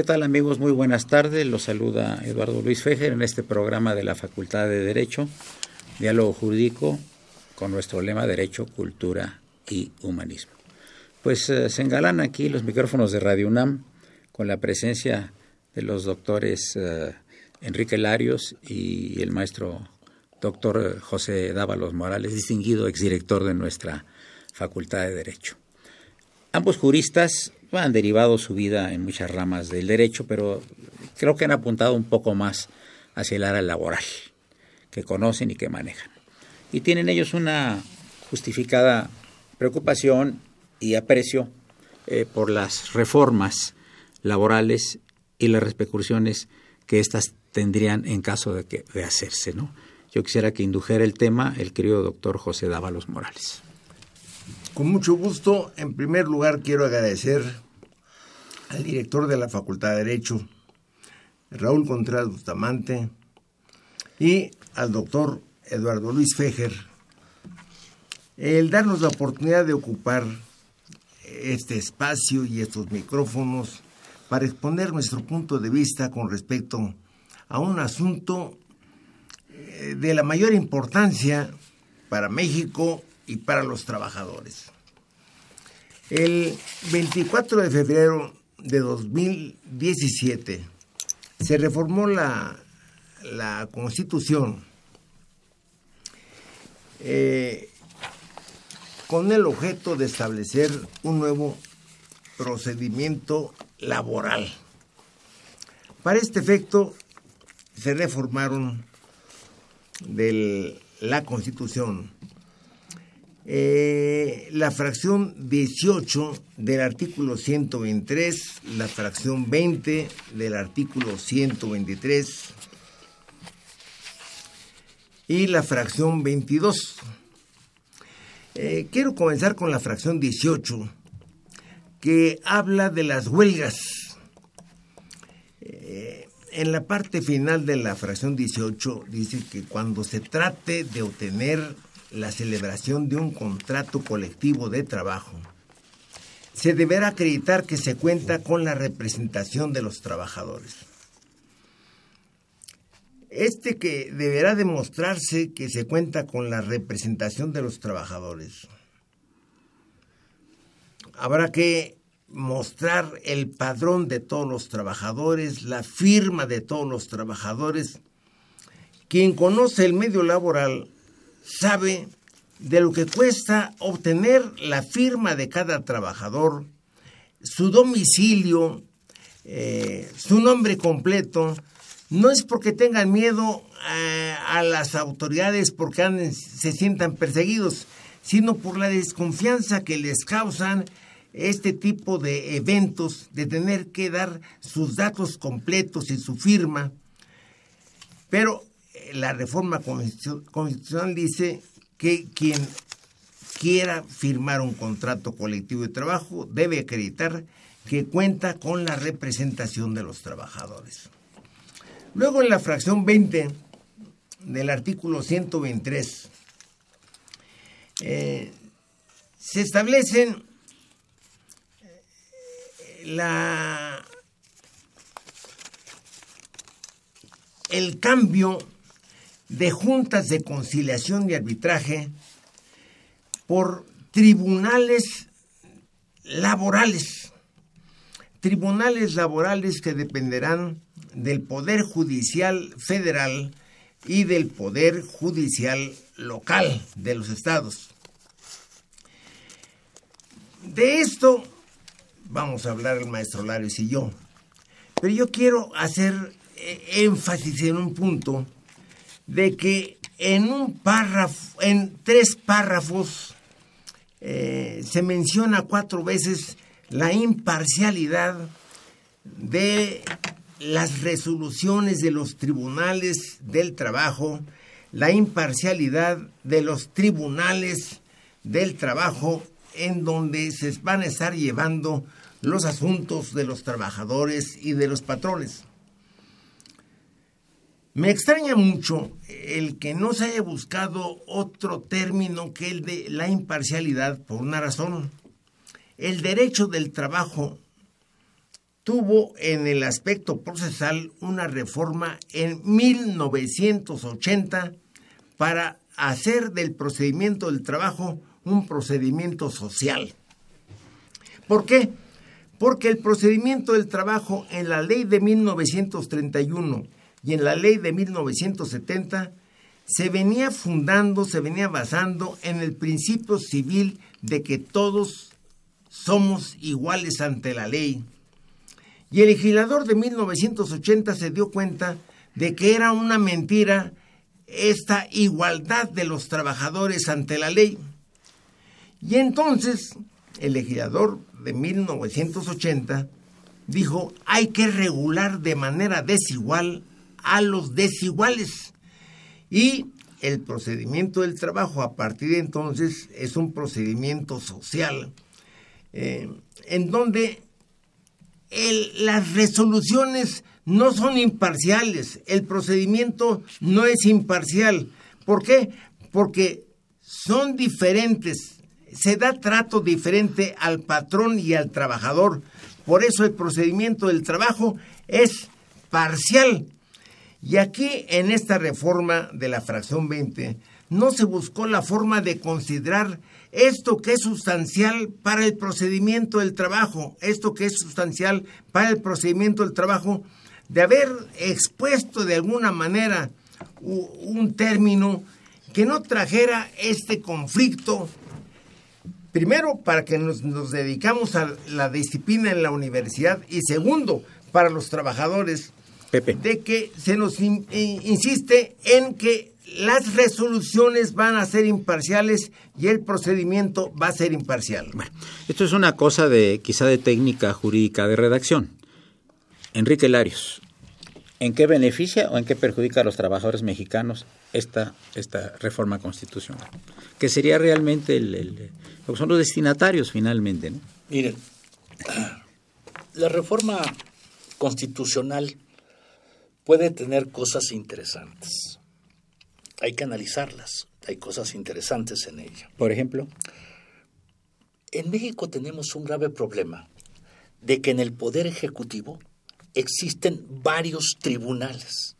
¿Qué tal amigos? Muy buenas tardes. Los saluda Eduardo Luis Fejer en este programa de la Facultad de Derecho, Diálogo Jurídico, con nuestro lema Derecho, Cultura y Humanismo. Pues eh, se engalan aquí los micrófonos de Radio UNAM con la presencia de los doctores eh, Enrique Larios y el maestro doctor José Dávalos Morales, distinguido exdirector de nuestra Facultad de Derecho. Ambos juristas han derivado su vida en muchas ramas del derecho, pero creo que han apuntado un poco más hacia el área laboral, que conocen y que manejan. Y tienen ellos una justificada preocupación y aprecio eh, por las reformas laborales y las repercusiones que éstas tendrían en caso de, que, de hacerse. ¿no? Yo quisiera que indujera el tema el querido doctor José Dávalos Morales. Con mucho gusto, en primer lugar quiero agradecer al director de la Facultad de Derecho, Raúl Contreras Bustamante, y al doctor Eduardo Luis Fejer, el darnos la oportunidad de ocupar este espacio y estos micrófonos para exponer nuestro punto de vista con respecto a un asunto eh, de la mayor importancia para México y para los trabajadores. El 24 de febrero de 2017 se reformó la, la Constitución eh, con el objeto de establecer un nuevo procedimiento laboral. Para este efecto se reformaron de la Constitución eh, la fracción 18 del artículo 123, la fracción 20 del artículo 123 y la fracción 22. Eh, quiero comenzar con la fracción 18, que habla de las huelgas. Eh, en la parte final de la fracción 18 dice que cuando se trate de obtener la celebración de un contrato colectivo de trabajo, se deberá acreditar que se cuenta con la representación de los trabajadores. Este que deberá demostrarse que se cuenta con la representación de los trabajadores. Habrá que mostrar el padrón de todos los trabajadores, la firma de todos los trabajadores. Quien conoce el medio laboral sabe de lo que cuesta obtener la firma de cada trabajador, su domicilio, eh, su nombre completo. No es porque tengan miedo eh, a las autoridades porque se sientan perseguidos, sino por la desconfianza que les causan este tipo de eventos, de tener que dar sus datos completos y su firma. Pero la reforma constitucional dice que quien quiera firmar un contrato colectivo de trabajo debe acreditar que cuenta con la representación de los trabajadores. Luego en la fracción 20 del artículo 123 eh, se establecen la, el cambio de juntas de conciliación y arbitraje por tribunales laborales. Tribunales laborales que dependerán del Poder Judicial Federal y del Poder Judicial Local de los estados. De esto vamos a hablar el maestro Larios y yo. Pero yo quiero hacer eh, énfasis en un punto de que en un párrafo, en tres párrafos, eh, se menciona cuatro veces la imparcialidad de las resoluciones de los tribunales del trabajo, la imparcialidad de los tribunales del trabajo en donde se van a estar llevando los asuntos de los trabajadores y de los patrones. Me extraña mucho el que no se haya buscado otro término que el de la imparcialidad por una razón. El derecho del trabajo tuvo en el aspecto procesal una reforma en 1980 para hacer del procedimiento del trabajo un procedimiento social. ¿Por qué? porque el procedimiento del trabajo en la ley de 1931 y en la ley de 1970 se venía fundando, se venía basando en el principio civil de que todos somos iguales ante la ley. Y el legislador de 1980 se dio cuenta de que era una mentira esta igualdad de los trabajadores ante la ley. Y entonces el legislador de 1980 dijo, hay que regular de manera desigual a los desiguales. Y el procedimiento del trabajo a partir de entonces es un procedimiento social eh, en donde las resoluciones no son imparciales, el procedimiento no es imparcial. ¿Por qué? Porque son diferentes se da trato diferente al patrón y al trabajador. Por eso el procedimiento del trabajo es parcial. Y aquí en esta reforma de la fracción 20 no se buscó la forma de considerar esto que es sustancial para el procedimiento del trabajo, esto que es sustancial para el procedimiento del trabajo, de haber expuesto de alguna manera un término que no trajera este conflicto primero, para que nos, dedicamos a la disciplina en la universidad y segundo, para los trabajadores, de que se nos insiste en que las resoluciones van a ser imparciales y el procedimiento va a ser imparcial. Bueno, esto es una cosa de quizá de técnica jurídica de redacción. Enrique Larios, ¿en qué beneficia o en qué perjudica a los trabajadores mexicanos esta, esta reforma constitucional? Que sería realmente el son los destinatarios finalmente. ¿no? Miren, la reforma constitucional puede tener cosas interesantes. Hay que analizarlas. Hay cosas interesantes en ella. Por ejemplo. En México tenemos un grave problema de que en el Poder Ejecutivo existen varios tribunales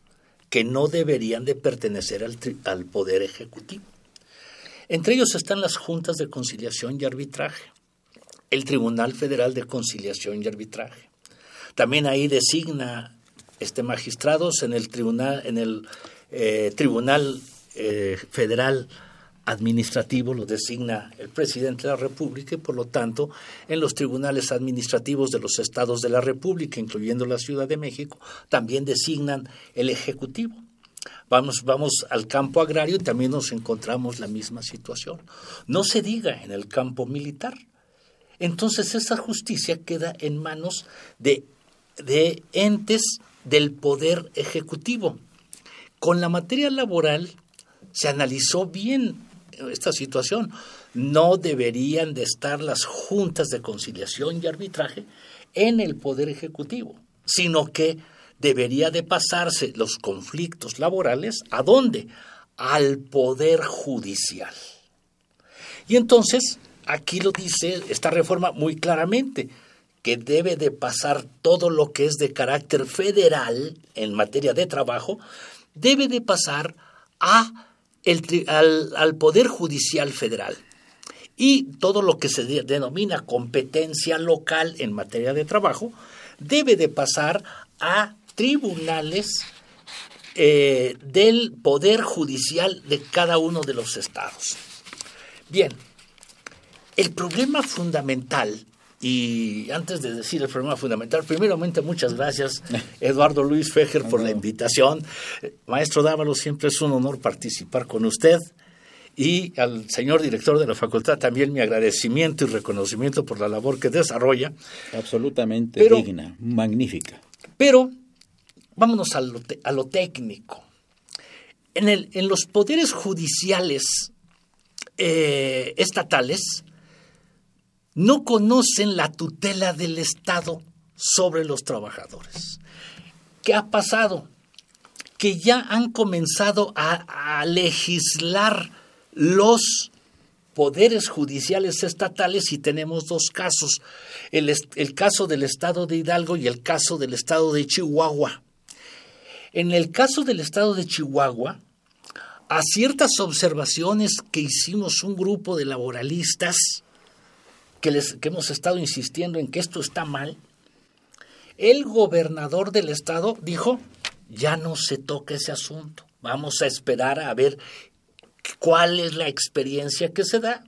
que no deberían de pertenecer al, al Poder Ejecutivo. Entre ellos están las juntas de conciliación y arbitraje. el Tribunal Federal de Conciliación y Arbitraje. También ahí designa este magistrados en el tribunal, en el eh, Tribunal eh, Federal administrativo lo designa el presidente de la República y por lo tanto en los tribunales administrativos de los estados de la República, incluyendo la Ciudad de México, también designan el Ejecutivo. Vamos, vamos al campo agrario y también nos encontramos la misma situación. No se diga en el campo militar. Entonces esa justicia queda en manos de, de entes del poder ejecutivo. Con la materia laboral se analizó bien esta situación. No deberían de estar las juntas de conciliación y arbitraje en el Poder Ejecutivo, sino que debería de pasarse los conflictos laborales a dónde? Al Poder Judicial. Y entonces, aquí lo dice esta reforma muy claramente, que debe de pasar todo lo que es de carácter federal en materia de trabajo, debe de pasar a al, Poder Judicial Federal y todo lo que se denomina competencia local en materia de trabajo debe de pasar a tribunales eh, del Poder Judicial de cada uno de los estados. Bien, el problema fundamental y antes de decir el problema fundamental, primeramente muchas gracias Eduardo Luis Fejer por la invitación. Maestro Dávalo, siempre es un honor participar con usted y al señor director de la facultad también mi agradecimiento y reconocimiento por la labor que desarrolla. Absolutamente digna, magnífica. Pero vámonos a lo, a lo técnico. En, el, en, los poderes judiciales eh, estatales, no conocen la tutela del Estado sobre los trabajadores. ¿Qué ha pasado? Que ya han comenzado a, legislar los poderes judiciales estatales y tenemos dos casos, el, el, caso del estado de Hidalgo y el caso del estado de Chihuahua. En el caso del estado de Chihuahua, a ciertas observaciones que hicimos un grupo de laboralistas, que, les, que hemos estado insistiendo en que esto está mal, el gobernador del estado dijo, ya no se toca ese asunto, vamos a esperar a ver cuál es la experiencia que se da.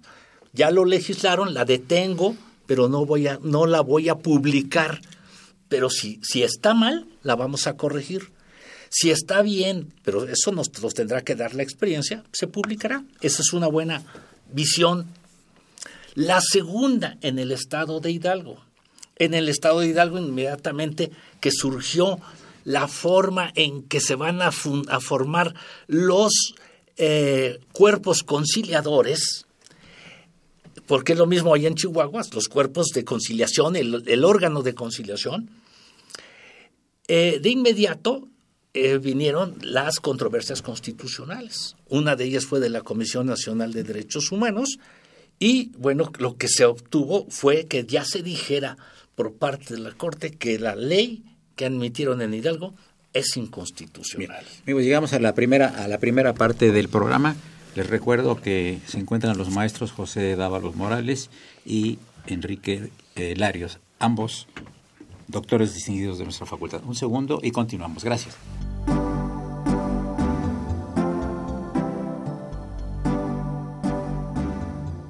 Ya lo legislaron, la detengo, pero no, voy a, no la voy a publicar. Pero si, si está mal, la vamos a corregir. Si está bien, pero eso nos, nos tendrá que dar la experiencia, se publicará. Esa es una buena visión la segunda en el estado de Hidalgo. En el estado de Hidalgo inmediatamente que surgió la forma en que se van a, formar los eh, cuerpos conciliadores, porque es lo mismo allá en Chihuahua, los cuerpos de conciliación, el, órgano de conciliación, eh, de inmediato eh, vinieron las controversias constitucionales. Una de ellas fue de la Comisión Nacional de Derechos Humanos, y bueno, lo que se obtuvo fue que ya se dijera por parte de la Corte que la ley que admitieron en Hidalgo es inconstitucional. amigos, llegamos a la primera a la primera parte del programa. Les recuerdo que se encuentran los maestros José Dávalos Morales y Enrique eh, Larios, ambos doctores distinguidos de nuestra facultad. Un segundo y continuamos. Gracias.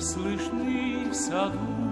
слышны в саду.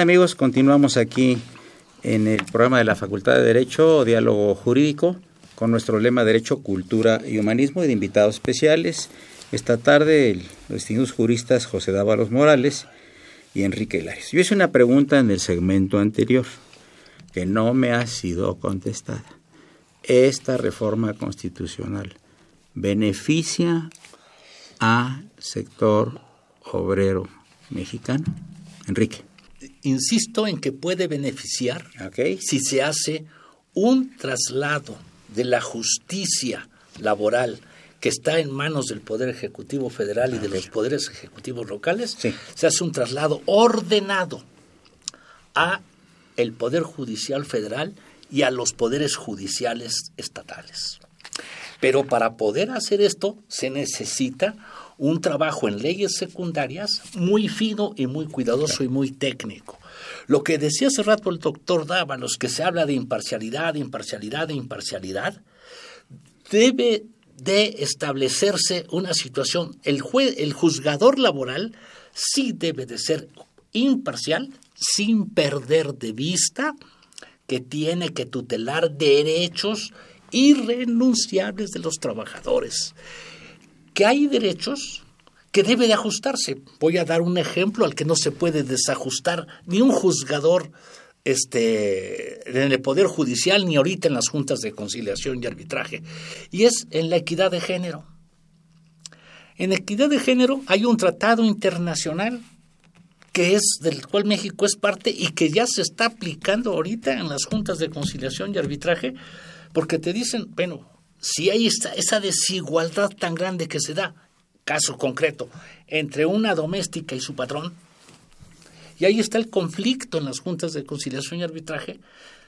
Amigos, continuamos aquí en el programa de la Facultad de Derecho, Diálogo Jurídico, con nuestro lema Derecho, Cultura y Humanismo y de invitados especiales. Esta tarde los distinguidos juristas José Dávalos Morales y Enrique Hilares. Yo hice una pregunta en el segmento anterior que no me ha sido contestada. ¿Esta reforma constitucional beneficia al sector obrero mexicano? Enrique. Insisto en que puede beneficiar si se hace un traslado de la justicia laboral que está en manos del Poder Ejecutivo Federal y de los poderes ejecutivos locales, se hace un traslado ordenado a el Poder Judicial Federal y a los poderes judiciales estatales. Pero para poder hacer esto se necesita un trabajo en leyes secundarias muy fino y muy cuidadoso y muy técnico. Lo que decía hace rato el doctor Dávalos, que se habla de imparcialidad, imparcialidad, imparcialidad, debe de establecerse una situación. El, juez, el juzgador laboral sí debe de ser imparcial sin perder de vista que tiene que tutelar derechos irrenunciables de los trabajadores. Hay derechos que debe de ajustarse. Voy a dar un ejemplo al que no se puede desajustar ni un juzgador este, en el Poder Judicial ni ahorita en las juntas de conciliación y arbitraje, y es en la equidad de género. En equidad de género hay un tratado internacional que es del cual México es parte y que ya se está aplicando ahorita en las juntas de conciliación y arbitraje, porque te dicen, bueno, si hay esa, desigualdad tan grande que se da, caso concreto, entre una doméstica y su patrón, y ahí está el conflicto en las juntas de conciliación y arbitraje,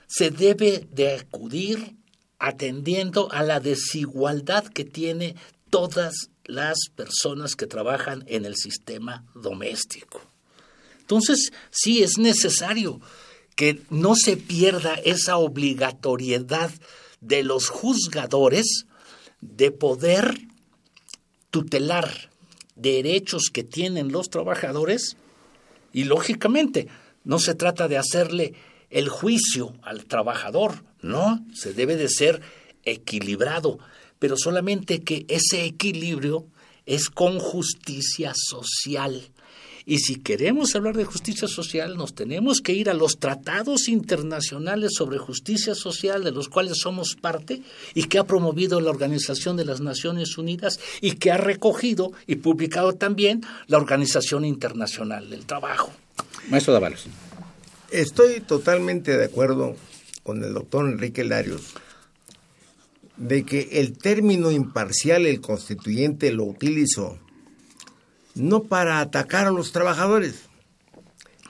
se debe de acudir atendiendo a la desigualdad que tiene todas las personas que trabajan en el sistema doméstico. Entonces, sí es necesario que no se pierda esa obligatoriedad de los juzgadores de poder tutelar derechos que tienen los trabajadores y lógicamente, no se trata de hacerle el juicio al trabajador, no, se debe de ser equilibrado, pero solamente que ese equilibrio es con justicia social. Y si queremos hablar de justicia social, nos tenemos que ir a los tratados internacionales sobre justicia social de los cuales somos parte y que ha promovido la Organización de las Naciones Unidas y que ha recogido y publicado también la Organización Internacional del Trabajo. Maestro Dávalos. Estoy totalmente de acuerdo con el doctor Enrique Larios de que el término imparcial el constituyente lo utilizó no para atacar a los trabajadores,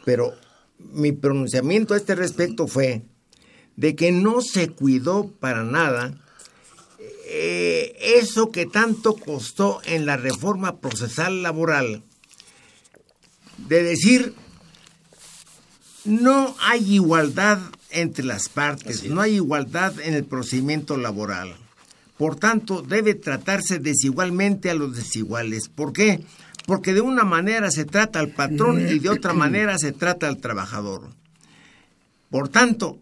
pero mi pronunciamiento a este respecto fue de que no se cuidó para nada eh, eso que tanto costó en la reforma procesal laboral, de decir, no hay igualdad entre las partes, no hay igualdad en el procedimiento laboral. Por tanto, debe tratarse desigualmente a los desiguales. ¿Por qué? Porque de una manera se trata al patrón y de otra manera se trata al trabajador. Por tanto,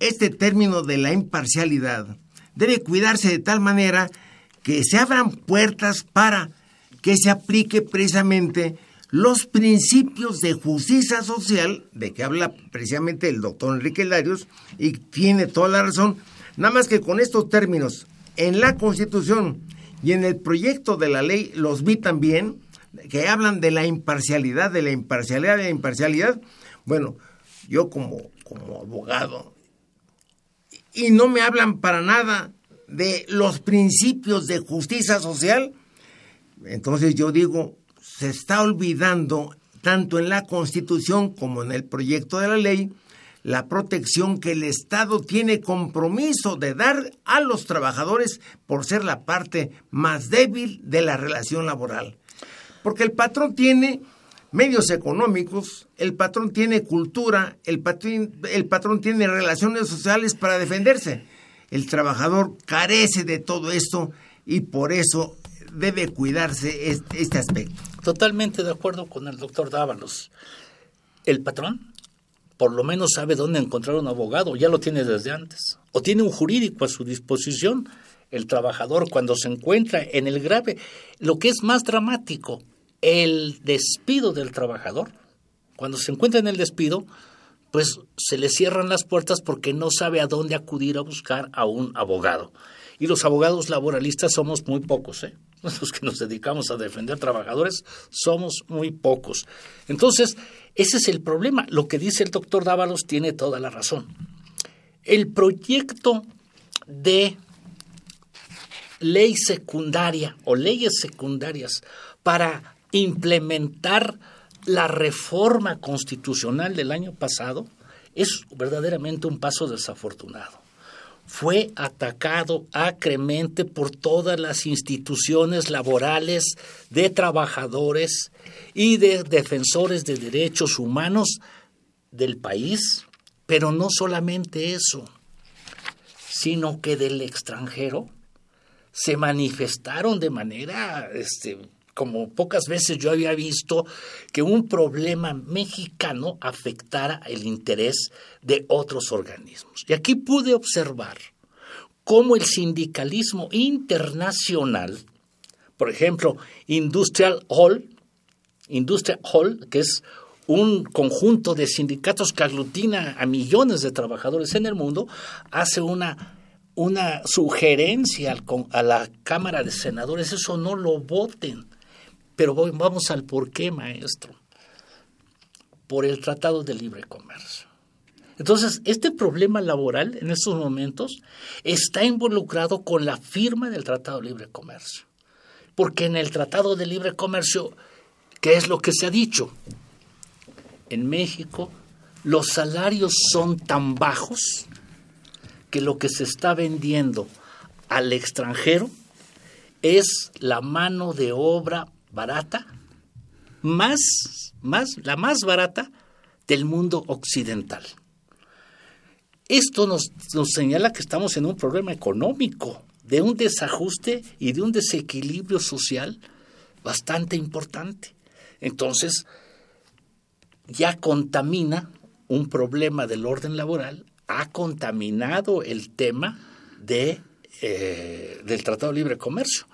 este término de la imparcialidad debe cuidarse de tal manera que se abran puertas para que se aplique precisamente los principios de justicia social, de que habla precisamente el doctor Enrique Larios, y tiene toda la razón, nada más que con estos términos en la Constitución y en el proyecto de la ley los vi también, que hablan de la imparcialidad, de la imparcialidad, de la imparcialidad. Bueno, yo como, como abogado, y no me hablan para nada de los principios de justicia social, entonces yo digo, se está olvidando tanto en la Constitución como en el proyecto de la ley la protección que el Estado tiene compromiso de dar a los trabajadores por ser la parte más débil de la relación laboral. Porque el patrón tiene medios económicos, el patrón tiene cultura, el patrón, el patrón tiene relaciones sociales para defenderse. El trabajador carece de todo esto y por eso debe cuidarse este, aspecto. Totalmente de acuerdo con el doctor Dávalos. El patrón por lo menos sabe dónde encontrar un abogado, ya lo tiene desde antes, o tiene un jurídico a su disposición. El trabajador cuando se encuentra en el grave, lo que es más dramático, el despido del trabajador, cuando se encuentra en el despido, pues se le cierran las puertas porque no sabe a dónde acudir a buscar a un abogado. Y los abogados laboralistas somos muy pocos, ¿eh? Los que nos dedicamos a defender trabajadores somos muy pocos. Entonces, ese es el problema. Lo que dice el doctor Dávalos tiene toda la razón. El proyecto de ley secundaria o leyes secundarias para implementar la reforma constitucional del año pasado es verdaderamente un paso desafortunado. Fue atacado acremente por todas las instituciones laborales de trabajadores y de defensores de derechos humanos del país, pero no solamente eso, sino que del extranjero se manifestaron de manera este, como pocas veces yo había visto que un problema mexicano afectara el interés de otros organismos. Y aquí pude observar cómo el sindicalismo internacional, por ejemplo, Industrial Hall, Industrial Hall, que es un conjunto de sindicatos que aglutina a millones de trabajadores en el mundo, hace una una sugerencia a la Cámara de Senadores, eso no lo voten. Pero vamos al por qué, maestro. Por el Tratado de Libre Comercio. Entonces, este problema laboral en estos momentos está involucrado con la firma del Tratado de Libre Comercio. Porque en el Tratado de Libre Comercio, ¿qué es lo que se ha dicho? En México, los salarios son tan bajos que lo que se está vendiendo al extranjero es la mano de obra barata, más, más, la más barata del mundo occidental. Esto nos, nos señala que estamos en un problema económico, de un desajuste y de un desequilibrio social bastante importante. Entonces, ya contamina un problema del orden laboral, ha contaminado el tema de, eh, del Tratado de Libre Comercio.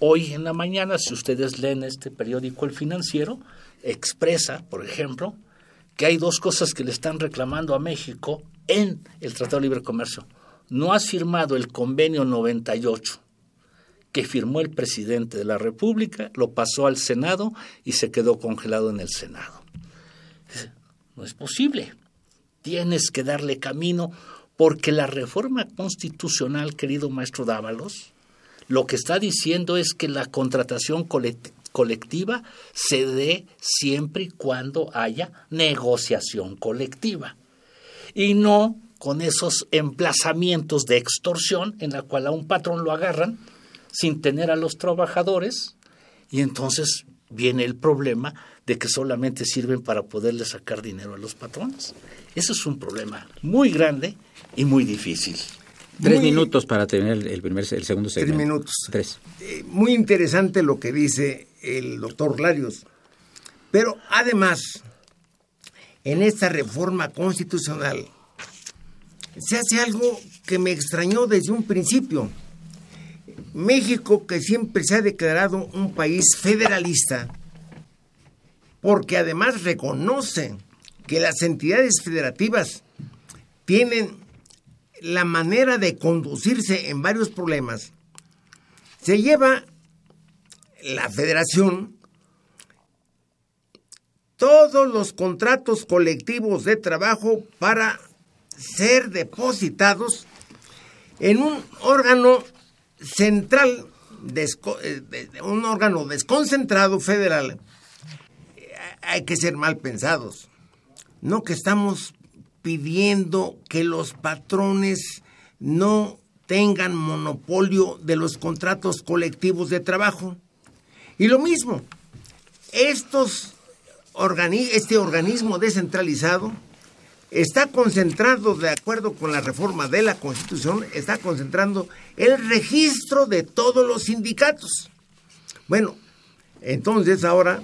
Hoy en la mañana, si ustedes leen este periódico El Financiero, expresa, por ejemplo, que hay dos cosas que le están reclamando a México en el Tratado de Libre Comercio. No ha firmado el convenio 98 que firmó el presidente de la República, lo pasó al Senado y se quedó congelado en el Senado. No es posible. Tienes que darle camino porque la reforma constitucional, querido maestro Dávalos, lo que está diciendo es que la contratación colectiva se dé siempre y cuando haya negociación colectiva y no con esos emplazamientos de extorsión en la cual a un patrón lo agarran sin tener a los trabajadores y entonces viene el problema de que solamente sirven para poderle sacar dinero a los patrones. Eso es un problema muy grande y muy difícil. Tres minutos para tener el, primer, el segundo segmento. Tres minutos. Tres. Eh, muy interesante lo que dice el doctor Larios. Pero además, en esta reforma constitucional, se hace algo que me extrañó desde un principio. México, que siempre se ha declarado un país federalista, porque además reconoce que las entidades federativas tienen la manera de conducirse en varios problemas, se lleva la federación todos los contratos colectivos de trabajo para ser depositados en un órgano central, eh, un órgano desconcentrado federal. Hay que ser mal pensados. No que estamos pidiendo que los patrones no tengan monopolio de los contratos colectivos de trabajo. Y lo mismo, estos este organismo descentralizado está concentrado, de acuerdo con la reforma de la Constitución, está concentrando el registro de todos los sindicatos. Bueno, entonces ahora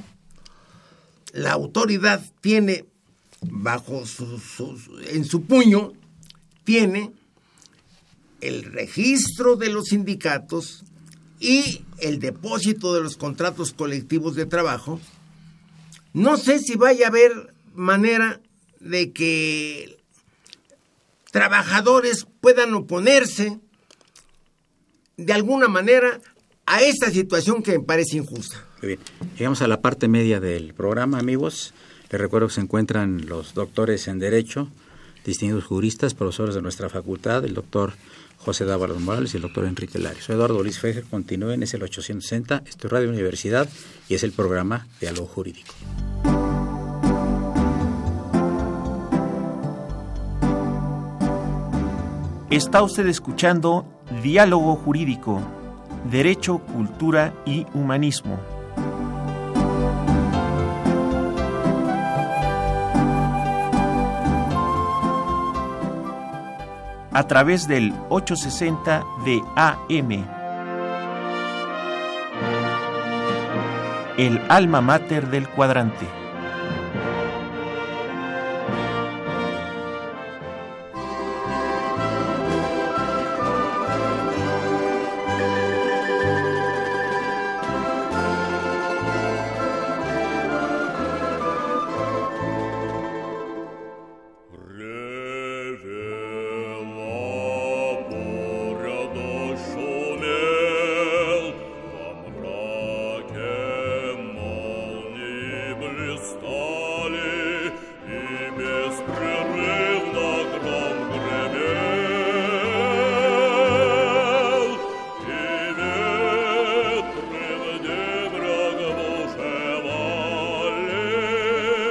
la autoridad tiene bajo su, en su puño, tiene el registro de los sindicatos y el depósito de los contratos colectivos de trabajo. No sé si vaya a haber manera de que trabajadores puedan oponerse de alguna manera a esta situación que me parece injusta. bien. Llegamos a la parte media del programa, amigos. Les recuerdo que se encuentran los doctores en Derecho, distinguidos juristas, profesores de nuestra facultad, el doctor José Dávaro Morales y el doctor Enrique Larios. Soy Eduardo Luis Fejer, continúen, es el 860, esto es Radio Universidad y es el programa Diálogo Jurídico. Está usted escuchando Diálogo Jurídico, Derecho, Cultura y Humanismo. A través del 860 de AM. El alma mater del cuadrante.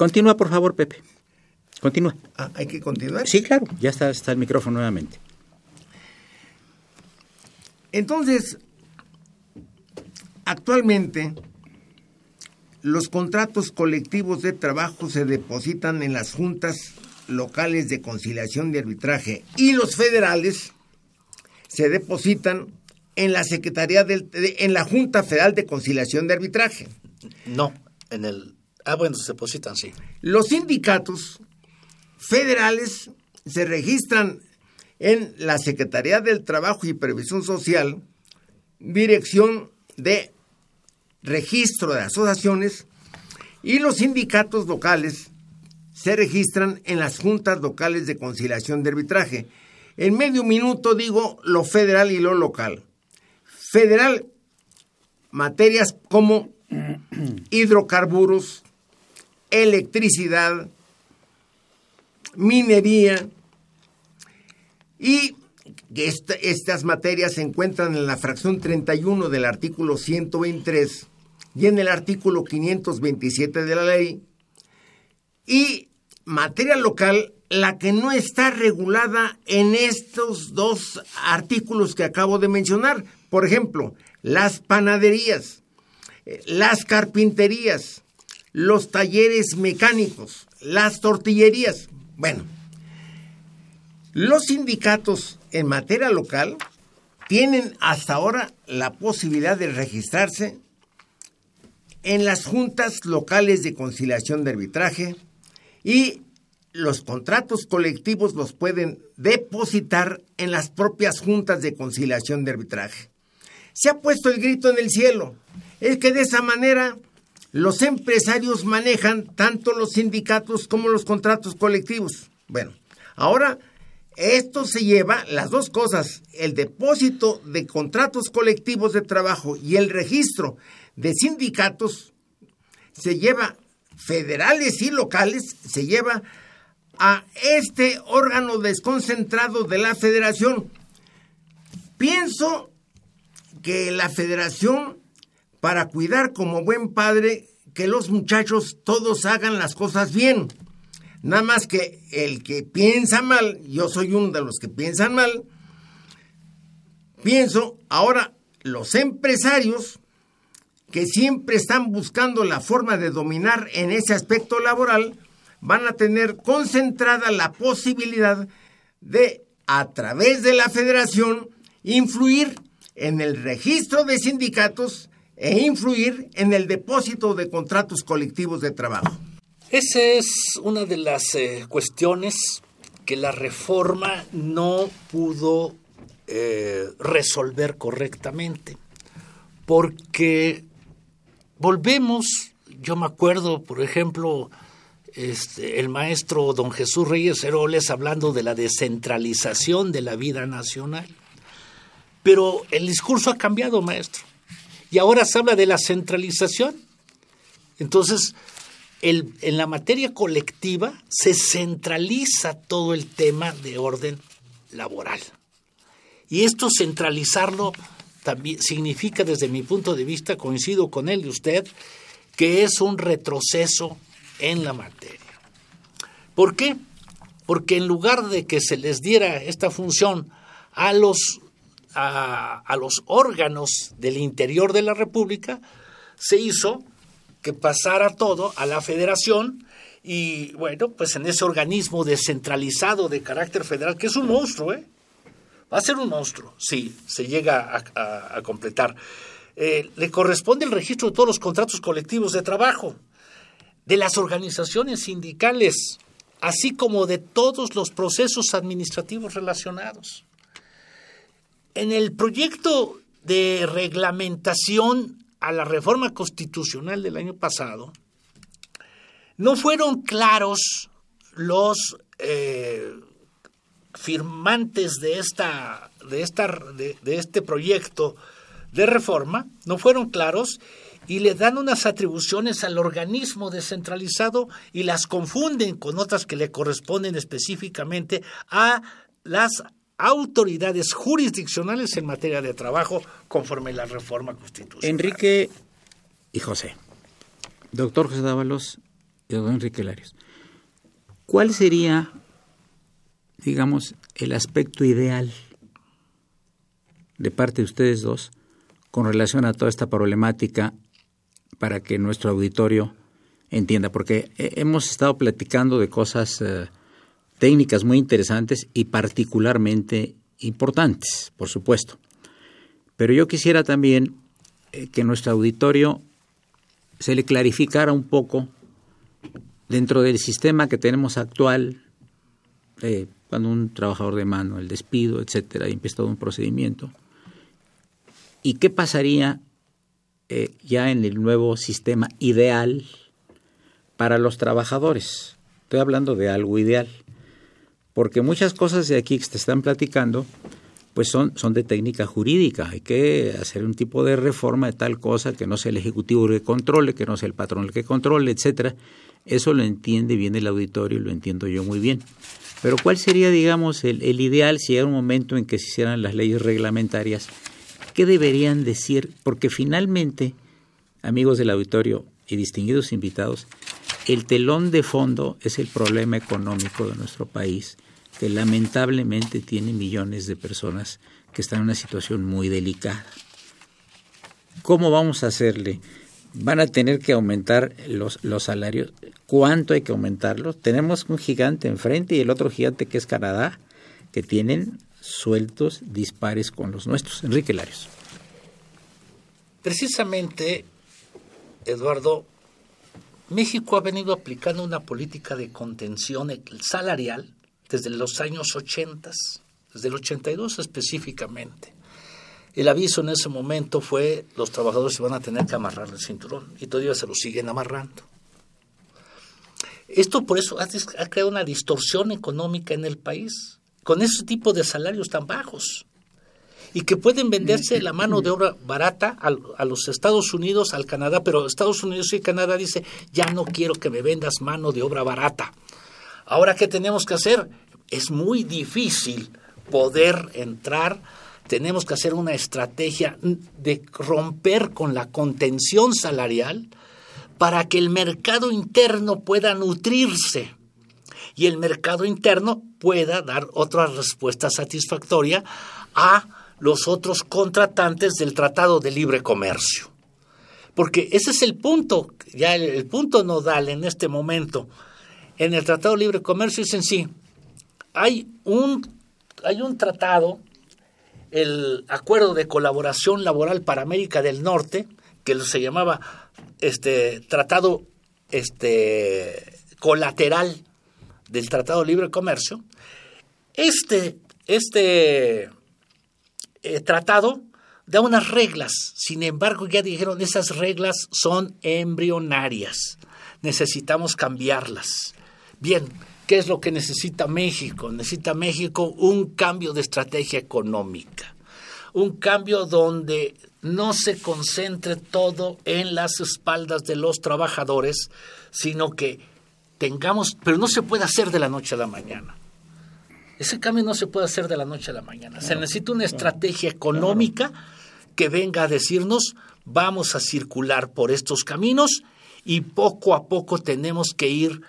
Continúa, por favor, Pepe. Continúa. Ah, ¿Hay que continuar? Sí, claro. Ya está, está el micrófono nuevamente. Entonces, actualmente, los contratos colectivos de trabajo se depositan en las juntas locales de conciliación de arbitraje y los federales se depositan en la Secretaría del, en la Junta Federal de Conciliación de Arbitraje. No, en el Ah, bueno, se depositan, sí. Los sindicatos federales se registran en la Secretaría del Trabajo y Previsión Social, Dirección de Registro de Asociaciones, y los sindicatos locales se registran en las juntas locales de conciliación de arbitraje. En medio minuto digo lo federal y lo local. Federal, materias como hidrocarburos, electricidad, minería y estas materias se encuentran en la fracción 31 del artículo 123 y en el artículo 527 de la ley y materia local la que no está regulada en estos dos artículos que acabo de mencionar. Por ejemplo, las panaderías, eh, las carpinterías, los talleres mecánicos, las tortillerías. Bueno, los sindicatos en materia local tienen hasta ahora la posibilidad de registrarse en las juntas locales de conciliación de arbitraje y los contratos colectivos los pueden depositar en las propias juntas de conciliación de arbitraje. Se ha puesto el grito en el cielo. Es que de esa manera los empresarios manejan tanto los sindicatos como los contratos colectivos. Bueno, ahora esto se lleva las dos cosas, el depósito de contratos colectivos de trabajo y el registro de sindicatos se lleva federales y locales, se lleva a este órgano desconcentrado de la federación. Pienso que la federación, para cuidar como buen padre, que los muchachos todos hagan las cosas bien. Nada más que el que piensa mal, yo soy uno de los que piensan mal, pienso, ahora los empresarios que siempre están buscando la forma de dominar en ese aspecto laboral, van a tener concentrada la posibilidad de, a través de la federación, influir en el registro de sindicatos e influir en el depósito de contratos colectivos de trabajo. Esa es una de las eh, cuestiones que la reforma no pudo eh, resolver correctamente, porque volvemos, yo me acuerdo, por ejemplo, este, el maestro don Jesús Reyes Heroles hablando de la descentralización de la vida nacional. Pero el discurso ha cambiado, maestro. Y ahora se habla de la centralización. Entonces, en la materia colectiva se centraliza todo el tema de orden laboral. Y esto centralizarlo también significa, desde mi punto de vista, coincido con él y usted, que es un retroceso en la materia. ¿Por qué? Porque en lugar de que se les diera esta función a los, a, los órganos del interior de la República, se hizo que pasara todo a la federación y bueno, pues en ese organismo descentralizado de carácter federal, que es un monstruo, ¿eh? Va a ser un monstruo, sí, se llega a, completar. Eh, le corresponde el registro de todos los contratos colectivos de trabajo de las organizaciones sindicales, así como de todos los procesos administrativos relacionados. En el proyecto de reglamentación a la reforma constitucional del año pasado, no fueron claros los eh, firmantes de, esta, de, esta, de este proyecto de reforma, no fueron claros y le dan unas atribuciones al organismo descentralizado y las confunden con otras que le corresponden específicamente a las autoridades jurisdiccionales en materia de trabajo conforme la reforma constitucional. Enrique y José, doctor José Dávalos y doctor Enrique Larios, ¿cuál sería, digamos, el aspecto ideal de parte de ustedes dos con relación a toda esta problemática para que nuestro auditorio entienda, porque hemos estado platicando de cosas eh, técnicas muy interesantes y particularmente importantes, por supuesto. Pero yo quisiera también eh, que nuestro auditorio se le clarificara un poco dentro del sistema que tenemos actual, eh, cuando un trabajador de mano, el despido, etcétera, y empieza todo un procedimiento. ¿Y qué pasaría eh, ya en el nuevo sistema ideal para los trabajadores. Estoy hablando de algo ideal, porque muchas cosas de aquí que te están platicando, pues son, son de técnica jurídica. Hay que hacer un tipo de reforma de tal cosa que no sea el ejecutivo el que controle, que no sea el patrón el que controle, etcétera. Eso lo entiende bien el auditorio y lo entiendo yo muy bien. Pero ¿cuál sería, digamos, el, el ideal si era un momento en que se hicieran las leyes reglamentarias ¿Qué deberían decir? Porque finalmente, amigos del auditorio y distinguidos invitados, el telón de fondo es el problema económico de nuestro país, que lamentablemente tiene millones de personas que están en una situación muy delicada. ¿Cómo vamos a hacerle? ¿Van a tener que aumentar los, salarios? ¿Cuánto hay que aumentarlos? Tenemos un gigante enfrente y el otro gigante que es Canadá, que tienen sueltos dispares con los nuestros. Enrique Larios. Precisamente, Eduardo, México ha venido aplicando una política de contención salarial desde los años 80, desde el 82 específicamente. El aviso en ese momento fue los trabajadores se van a tener que amarrar el cinturón y todavía se lo siguen amarrando. Esto por eso ha, ha creado una distorsión económica en el país con ese tipo de salarios tan bajos y que pueden venderse la mano de obra barata a, los Estados Unidos, al Canadá, pero Estados Unidos y Canadá dice, ya no quiero que me vendas mano de obra barata. Ahora, ¿qué tenemos que hacer? Es muy difícil poder entrar, tenemos que hacer una estrategia de romper con la contención salarial para que el mercado interno pueda nutrirse y el mercado interno pueda dar otra respuesta satisfactoria a los otros contratantes del Tratado de Libre Comercio. Porque ese es el punto, ya el, punto nodal en este momento. En el Tratado de Libre Comercio es en sí, hay un, hay un tratado, el Acuerdo de Colaboración Laboral para América del Norte, que se llamaba este tratado este colateral del Tratado de Libre Comercio, este, este eh, tratado da unas reglas, sin embargo ya dijeron esas reglas son embrionarias, necesitamos cambiarlas. Bien, ¿qué es lo que necesita México? Necesita México un cambio de estrategia económica, un cambio donde no se concentre todo en las espaldas de los trabajadores, sino que tengamos, pero no se puede hacer de la noche a la mañana. Ese cambio no se puede hacer de la noche a la mañana. Se necesita una estrategia económica que venga a decirnos, vamos a circular por estos caminos y poco a poco tenemos que ir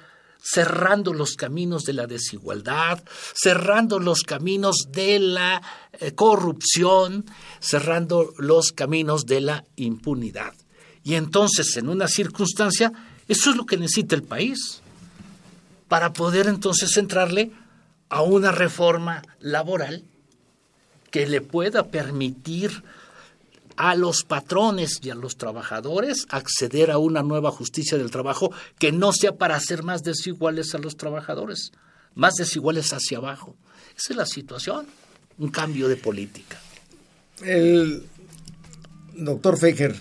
cerrando los caminos de la desigualdad, cerrando los caminos de la eh, corrupción, cerrando los caminos de la impunidad. Y entonces, en una circunstancia, eso es lo que necesita el país para poder entonces entrarle a una reforma laboral que le pueda permitir a los patrones y a los trabajadores acceder a una nueva justicia del trabajo que no sea para hacer más desiguales a los trabajadores, más desiguales hacia abajo. Esa es la situación, un cambio de política. El doctor Feger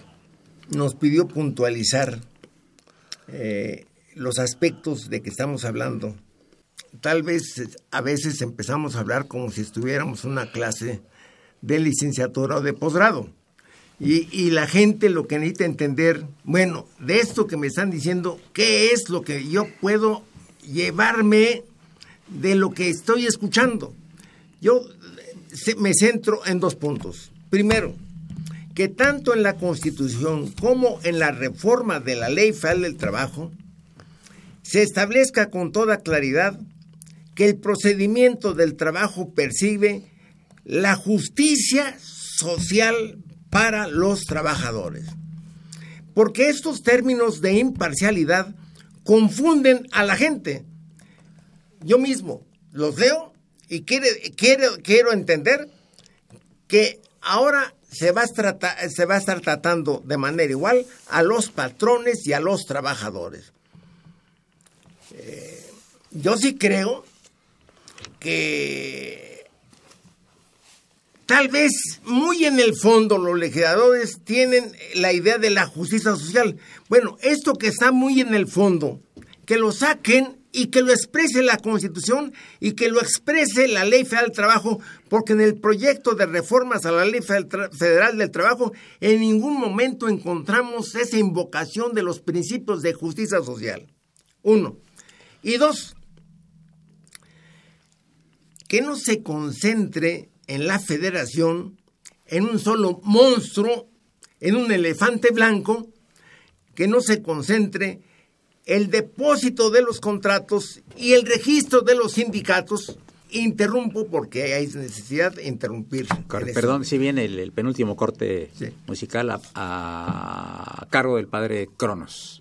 nos pidió puntualizar eh, los aspectos de que estamos hablando. Tal vez a veces empezamos a hablar como si estuviéramos en una clase de licenciatura o de posgrado. Y, la gente lo que necesita entender, bueno, de esto que me están diciendo, ¿qué es lo que yo puedo llevarme de lo que estoy escuchando? Yo me centro en dos puntos. Primero, que tanto en la Constitución como en la reforma de la Ley Federal del Trabajo, se establezca con toda claridad que el procedimiento del trabajo percibe la justicia social para los trabajadores. Porque estos términos de imparcialidad confunden a la gente. Yo mismo los leo y quiero, quiero entender que ahora se va, a estar tratando de manera igual a los patrones y a los trabajadores. Eh, yo sí creo que tal vez muy en el fondo los legisladores tienen la idea de la justicia social. Bueno, esto que está muy en el fondo, que lo saquen y que lo exprese la Constitución y que lo exprese la Ley Federal del Trabajo, porque en el proyecto de reformas a la Ley Federal del Trabajo en ningún momento encontramos esa invocación de los principios de justicia social. Uno. Y dos, que no se concentre en la federación en un solo monstruo, en un elefante blanco, que no se concentre el depósito de los contratos y el registro de los sindicatos. Interrumpo porque hay necesidad de interrumpir. Perdón, si viene el, penúltimo corte musical a cargo del padre Cronos.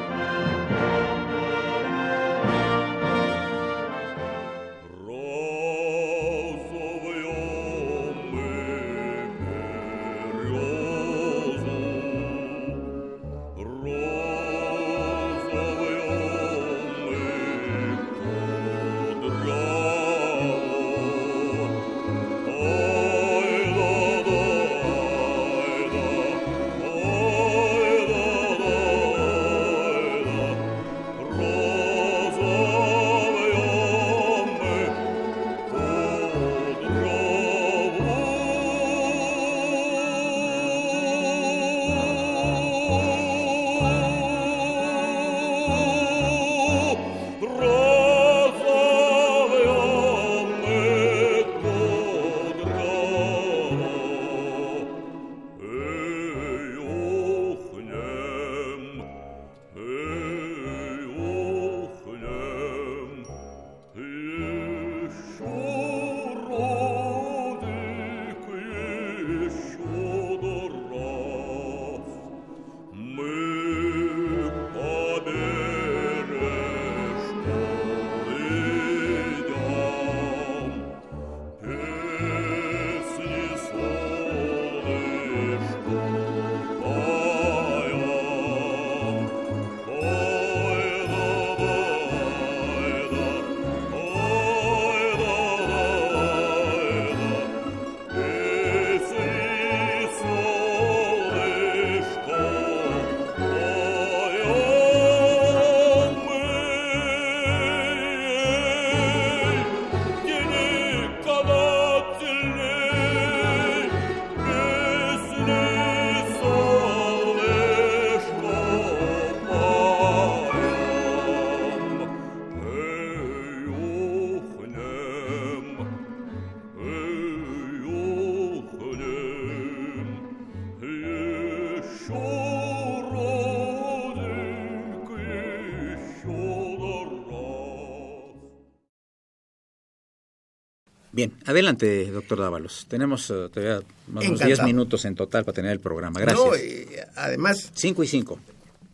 Bien, adelante, doctor Dávalos. Tenemos uh, todavía más unos 10 minutos en total para tener el programa. Gracias. No, eh, además... 5 y 5.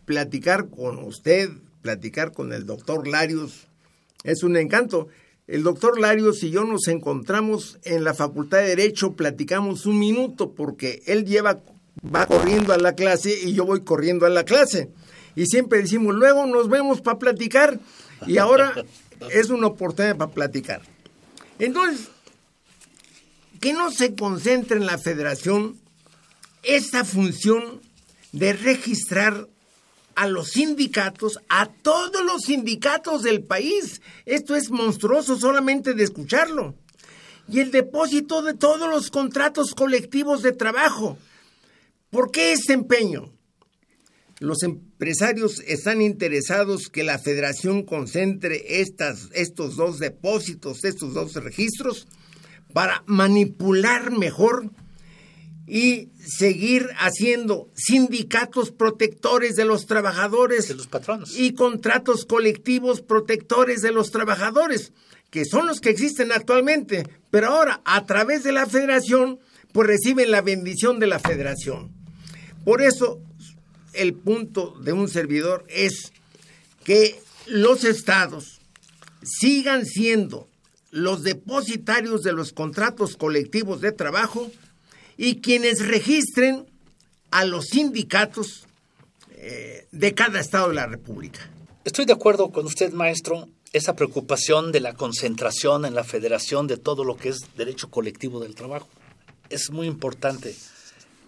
Platicar con usted, platicar con el doctor Larios, es un encanto. El doctor Larios y yo nos encontramos en la Facultad de Derecho, platicamos un minuto porque él lleva, va corriendo a la clase y yo voy corriendo a la clase. Y siempre decimos, luego nos vemos para platicar y ahora es una oportunidad para platicar. Entonces, que no se concentre en la federación esta función de registrar a los sindicatos, a todos los sindicatos del país. Esto es monstruoso solamente de escucharlo. Y el depósito de todos los contratos colectivos de trabajo. ¿Por qué este empeño? Los empresarios están interesados que la federación concentre estas, estos dos depósitos, estos dos registros, para manipular mejor y seguir haciendo sindicatos protectores de los trabajadores de los patronos. y contratos colectivos protectores de los trabajadores, que son los que existen actualmente, pero ahora a través de la federación pues reciben la bendición de la federación. Por eso el punto de un servidor es que los estados sigan siendo los depositarios de los contratos colectivos de trabajo y quienes registren a los sindicatos eh, de cada estado de la República. Estoy de acuerdo con usted, maestro, esa preocupación de la concentración en la federación de todo lo que es derecho colectivo del trabajo. Es muy importante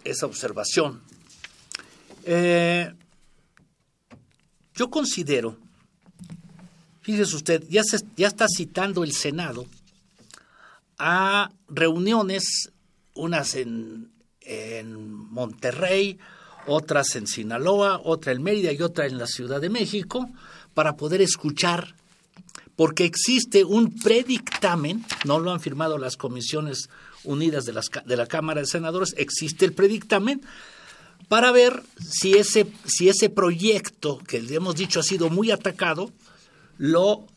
esa observación. Eh, yo considero, fíjese usted, ya, está citando el Senado a reuniones, unas en, en Monterrey, otras en Sinaloa, otra en Mérida y otra en la Ciudad de México, para poder escuchar, porque existe un predictamen, no lo han firmado las comisiones unidas de, las, de la Cámara de Senadores, existe el predictamen para ver si ese, si ese proyecto que hemos dicho ha sido muy atacado, lo,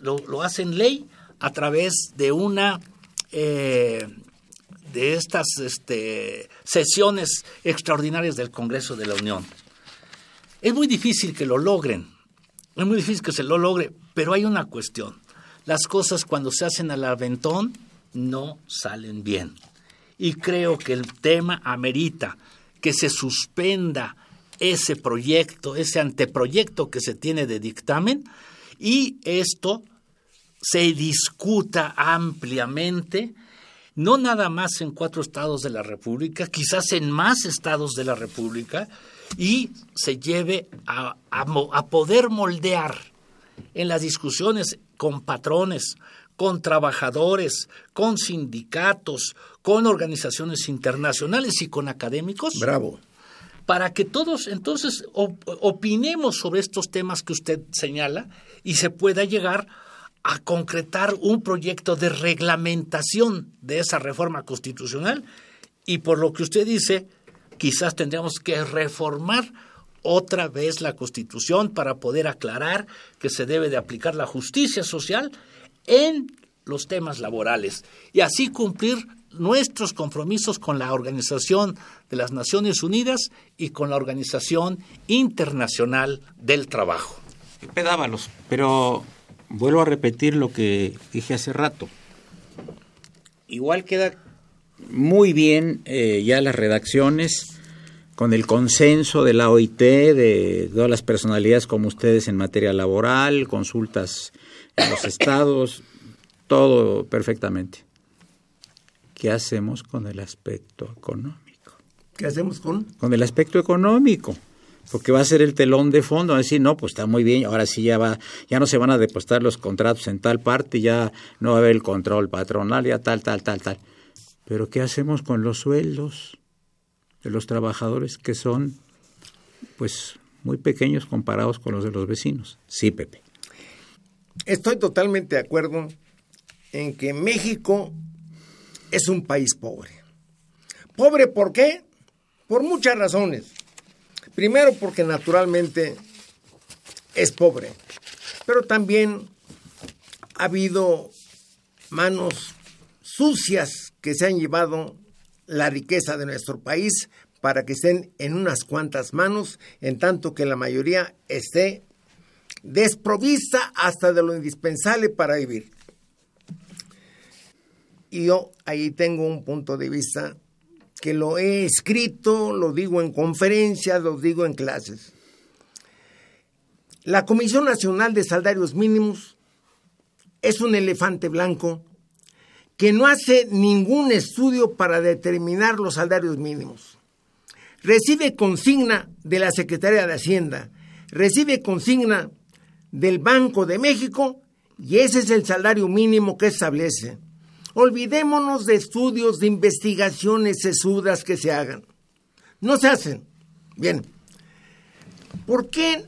lo, hacen ley a través de una eh, de estas este, sesiones extraordinarias del Congreso de la Unión. Es muy difícil que lo logren, es muy difícil que se lo logre, pero hay una cuestión. Las cosas cuando se hacen al aventón no salen bien. Y creo que el tema amerita que se suspenda ese proyecto, ese anteproyecto que se tiene de dictamen y esto se discuta ampliamente, no nada más en cuatro estados de la República, quizás en más estados de la República, y se lleve a, a poder moldear en las discusiones con patrones, con trabajadores, con sindicatos, con organizaciones internacionales y con académicos. Bravo. Para que todos entonces opinemos sobre estos temas que usted señala y se pueda llegar a concretar un proyecto de reglamentación de esa reforma constitucional y por lo que usted dice, quizás tendríamos que reformar otra vez la Constitución para poder aclarar que se debe de aplicar la justicia social en los temas laborales y así cumplir nuestros compromisos con la Organización de las Naciones Unidas y con la Organización Internacional del Trabajo. Pedábalos, pero vuelvo a repetir lo que dije hace rato. Igual queda muy bien eh, ya las redacciones con el consenso de la OIT, de todas las personalidades como ustedes en materia laboral, consultas en los estados, todo perfectamente. ¿Qué hacemos con el aspecto económico? ¿Qué hacemos con? Con el aspecto económico. Porque va a ser el telón de fondo, a decir, no, pues está muy bien, ahora sí ya va, ya no se van a depositar los contratos en tal parte, ya no va a haber el control patronal, ya tal, tal, tal, tal. Pero ¿qué hacemos con los sueldos de los trabajadores que son, pues, muy pequeños comparados con los de los vecinos? Sí, Pepe. Estoy totalmente de acuerdo en que México es un país pobre. ¿Pobre por qué? Por muchas razones. Primero porque naturalmente es pobre, pero también ha habido manos sucias que se han llevado la riqueza de nuestro país para que estén en unas cuantas manos, en tanto que la mayoría esté desprovista hasta de lo indispensable para vivir. Y yo ahí tengo un punto de vista que lo he escrito, lo digo en conferencias, lo digo en clases. La Comisión Nacional de Salarios Mínimos es un elefante blanco que no hace ningún estudio para determinar los salarios mínimos. Recibe consigna de la Secretaría de Hacienda, recibe consigna del Banco de México y ese es el salario mínimo que establece. Olvidémonos de estudios, de investigaciones sesudas que se hagan. No se hacen. Bien. ¿Por qué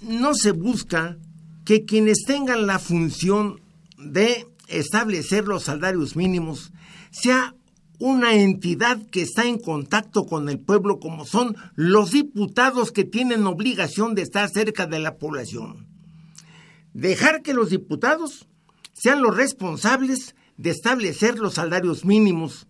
no se busca que quienes tengan la función de establecer los salarios mínimos sea una entidad que está en contacto con el pueblo como son los diputados que tienen obligación de estar cerca de la población. Dejar que los diputados sean los responsables de establecer los salarios mínimos,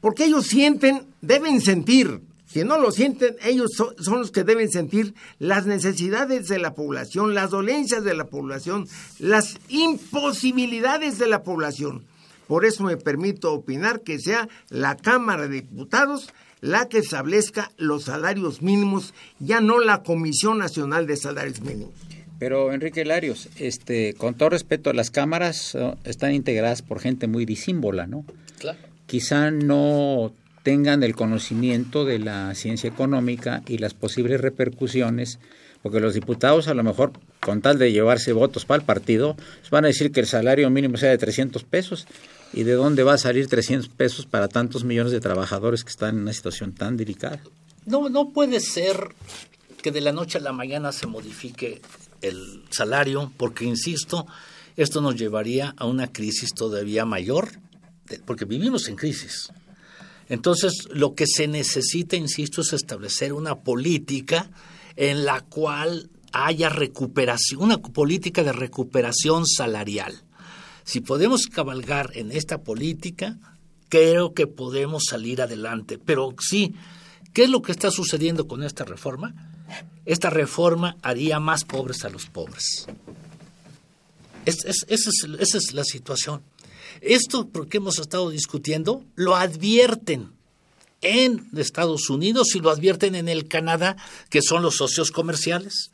porque ellos sienten, deben sentir, si no lo sienten, ellos son, los que deben sentir las necesidades de la población, las dolencias de la población, las imposibilidades de la población. Por eso me permito opinar que sea la Cámara de Diputados la que establezca los salarios mínimos, ya no la Comisión Nacional de Salarios Mínimos. Pero Enrique Larios, este, con todo respeto, las cámaras están integradas por gente muy disímbola, ¿no? Claro. Quizá no tengan el conocimiento de la ciencia económica y las posibles repercusiones, porque los diputados a lo mejor, con tal de llevarse votos para el partido, van a decir que el salario mínimo sea de 300 pesos. ¿Y de dónde va a salir 300 pesos para tantos millones de trabajadores que están en una situación tan delicada? No, no puede ser que de la noche a la mañana se modifique el salario, porque, insisto, esto nos llevaría a una crisis todavía mayor, porque vivimos en crisis. Entonces, lo que se necesita, insisto, es establecer una política en la cual haya recuperación, una política de recuperación salarial. Si podemos cabalgar en esta política, creo que podemos salir adelante. Pero sí, ¿qué es lo que está sucediendo con esta reforma? Esta reforma haría más pobres a los pobres. esa, es, la situación. Esto que hemos estado discutiendo lo advierten en Estados Unidos y lo advierten en el Canadá, que son los socios comerciales.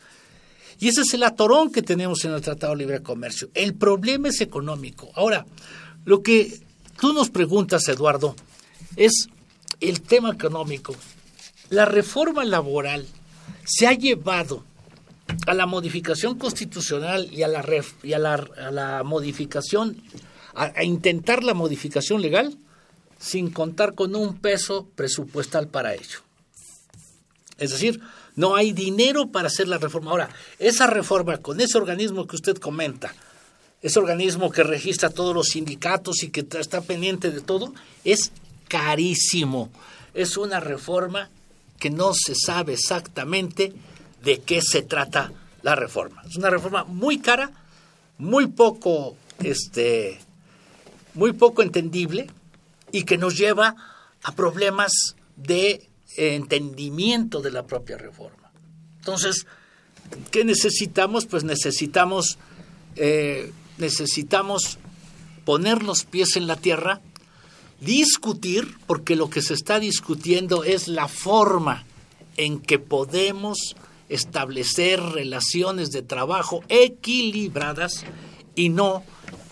Y ese es el atorón que tenemos en el Tratado de Libre Comercio. El problema es económico. Ahora, lo que tú nos preguntas, Eduardo, es el tema económico. La reforma laboral se ha llevado a la modificación constitucional y a la, y a la, modificación, a, intentar la modificación legal sin contar con un peso presupuestal para ello. Es decir, no hay dinero para hacer la reforma. Ahora, esa reforma con ese organismo que usted comenta, ese organismo que registra todos los sindicatos y que está pendiente de todo, es carísimo. Es una reforma que no se sabe exactamente de qué se trata la reforma. Es una reforma muy cara, muy poco, este, muy poco entendible y que nos lleva a problemas de entendimiento de la propia reforma. Entonces, ¿qué necesitamos? Pues necesitamos, eh, necesitamos poner los pies en la tierra discutir, porque lo que se está discutiendo es la forma en que podemos establecer relaciones de trabajo equilibradas y no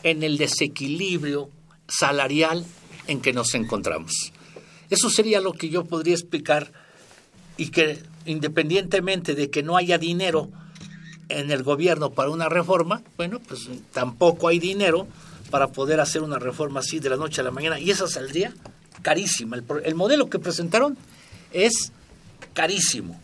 en el desequilibrio salarial en que nos encontramos. Eso sería lo que yo podría explicar y que independientemente de que no haya dinero en el gobierno para una reforma, bueno, pues tampoco hay dinero para poder hacer una reforma así de la noche a la mañana y esa saldría carísima. El, modelo que presentaron es carísimo.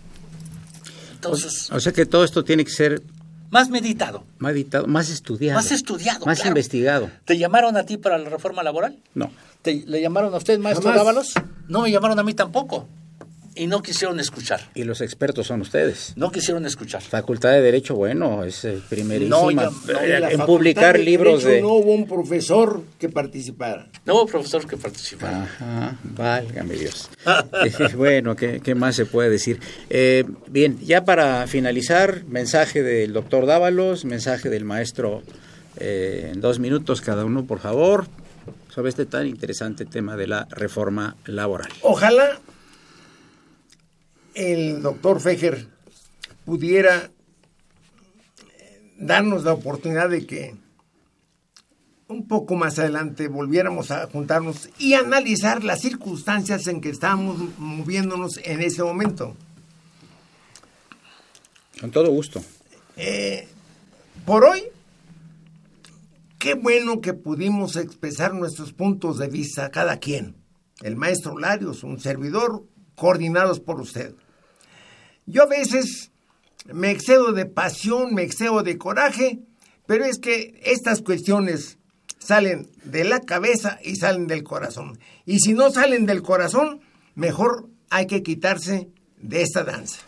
Entonces, o, sea que todo esto tiene que ser más meditado. Más meditado, más estudiado. Más estudiado. Más investigado. ¿Te llamaron a ti para la reforma laboral? No. ¿Te, ¿Le llamaron a usted, maestro Dávalos? No me llamaron a mí tampoco. Y no quisieron escuchar. Y los expertos son ustedes. No quisieron escuchar. Facultad de Derecho, bueno, es eh, primerísima No, ya- no, eh, En publicar de libros de... No hubo un profesor que participara. No hubo profesor que participara. Ajá, válgame Dios. Eh, bueno, ¿qué, qué más se puede decir? Eh, bien, ya para finalizar, mensaje del doctor Dávalos, mensaje del maestro eh, en dos minutos cada uno, por favor, sobre este tan interesante tema de la reforma laboral. Ojalá el doctor Fejer pudiera eh, darnos la oportunidad de que un poco más adelante volviéramos a juntarnos y analizar las circunstancias en que estamos moviéndonos en ese momento. Con todo gusto. Eh, por hoy, qué bueno que pudimos expresar nuestros puntos de vista cada quien. El maestro Larios, un servidor, coordinados por usted. Yo a veces me excedo de pasión, me excedo de coraje, pero es que estas cuestiones salen de la cabeza y salen del corazón. Y si no salen del corazón, mejor hay que quitarse de esta danza.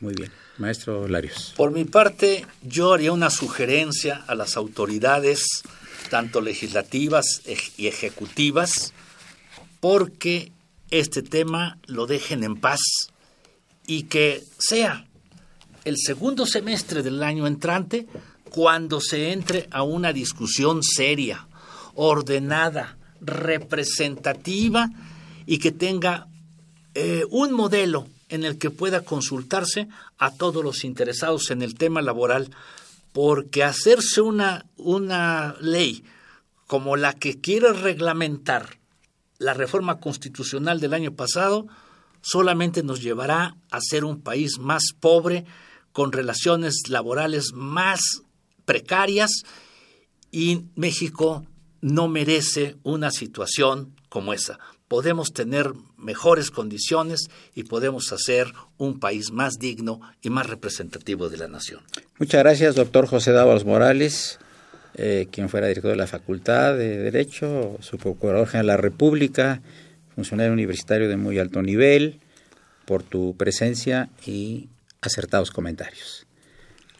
Muy bien. Maestro Larios. Por mi parte, yo haría una sugerencia a las autoridades, tanto legislativas y ejecutivas, porque este tema lo dejen en paz y que sea el segundo semestre del año entrante cuando se entre a una discusión seria, ordenada, representativa y que tenga eh, un modelo en el que pueda consultarse a todos los interesados en el tema laboral, porque hacerse una, una ley como la que quiere reglamentar la reforma constitucional del año pasado solamente nos llevará a ser un país más pobre, con relaciones laborales más precarias y México no merece una situación como esa. Podemos tener mejores condiciones y podemos hacer un país más digno y más representativo de la nación. Muchas gracias, doctor José Dávalos Morales, eh, quien fuera director de la Facultad de Derecho, su procurador general de la República, funcionario universitario de muy alto nivel, por tu presencia y acertados comentarios.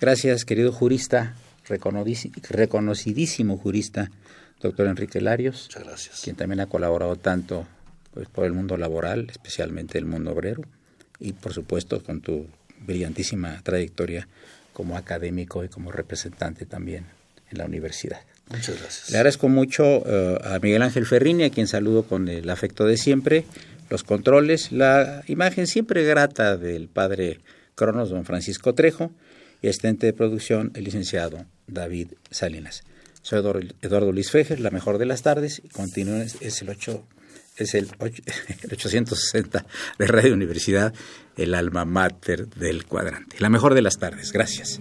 Gracias, querido jurista, reconocidísimo jurista, doctor Enrique Larios, Muchas gracias. quien también ha colaborado tanto pues, por el mundo laboral, especialmente el mundo obrero, y por supuesto con tu brillantísima trayectoria como académico y como representante también en la universidad. Muchas gracias. Le agradezco mucho eh, a Miguel Ángel Ferrini, a quien saludo con el afecto de siempre, los controles, la imagen siempre grata del padre Cronos, don Francisco Trejo, y asistente de producción, el licenciado David Salinas. Soy Eduardo, Luis Fejer, la mejor de las tardes, y continúen, es, el 8, es el, el 860 de Radio Universidad, el alma mater del cuadrante. La mejor de las tardes, gracias.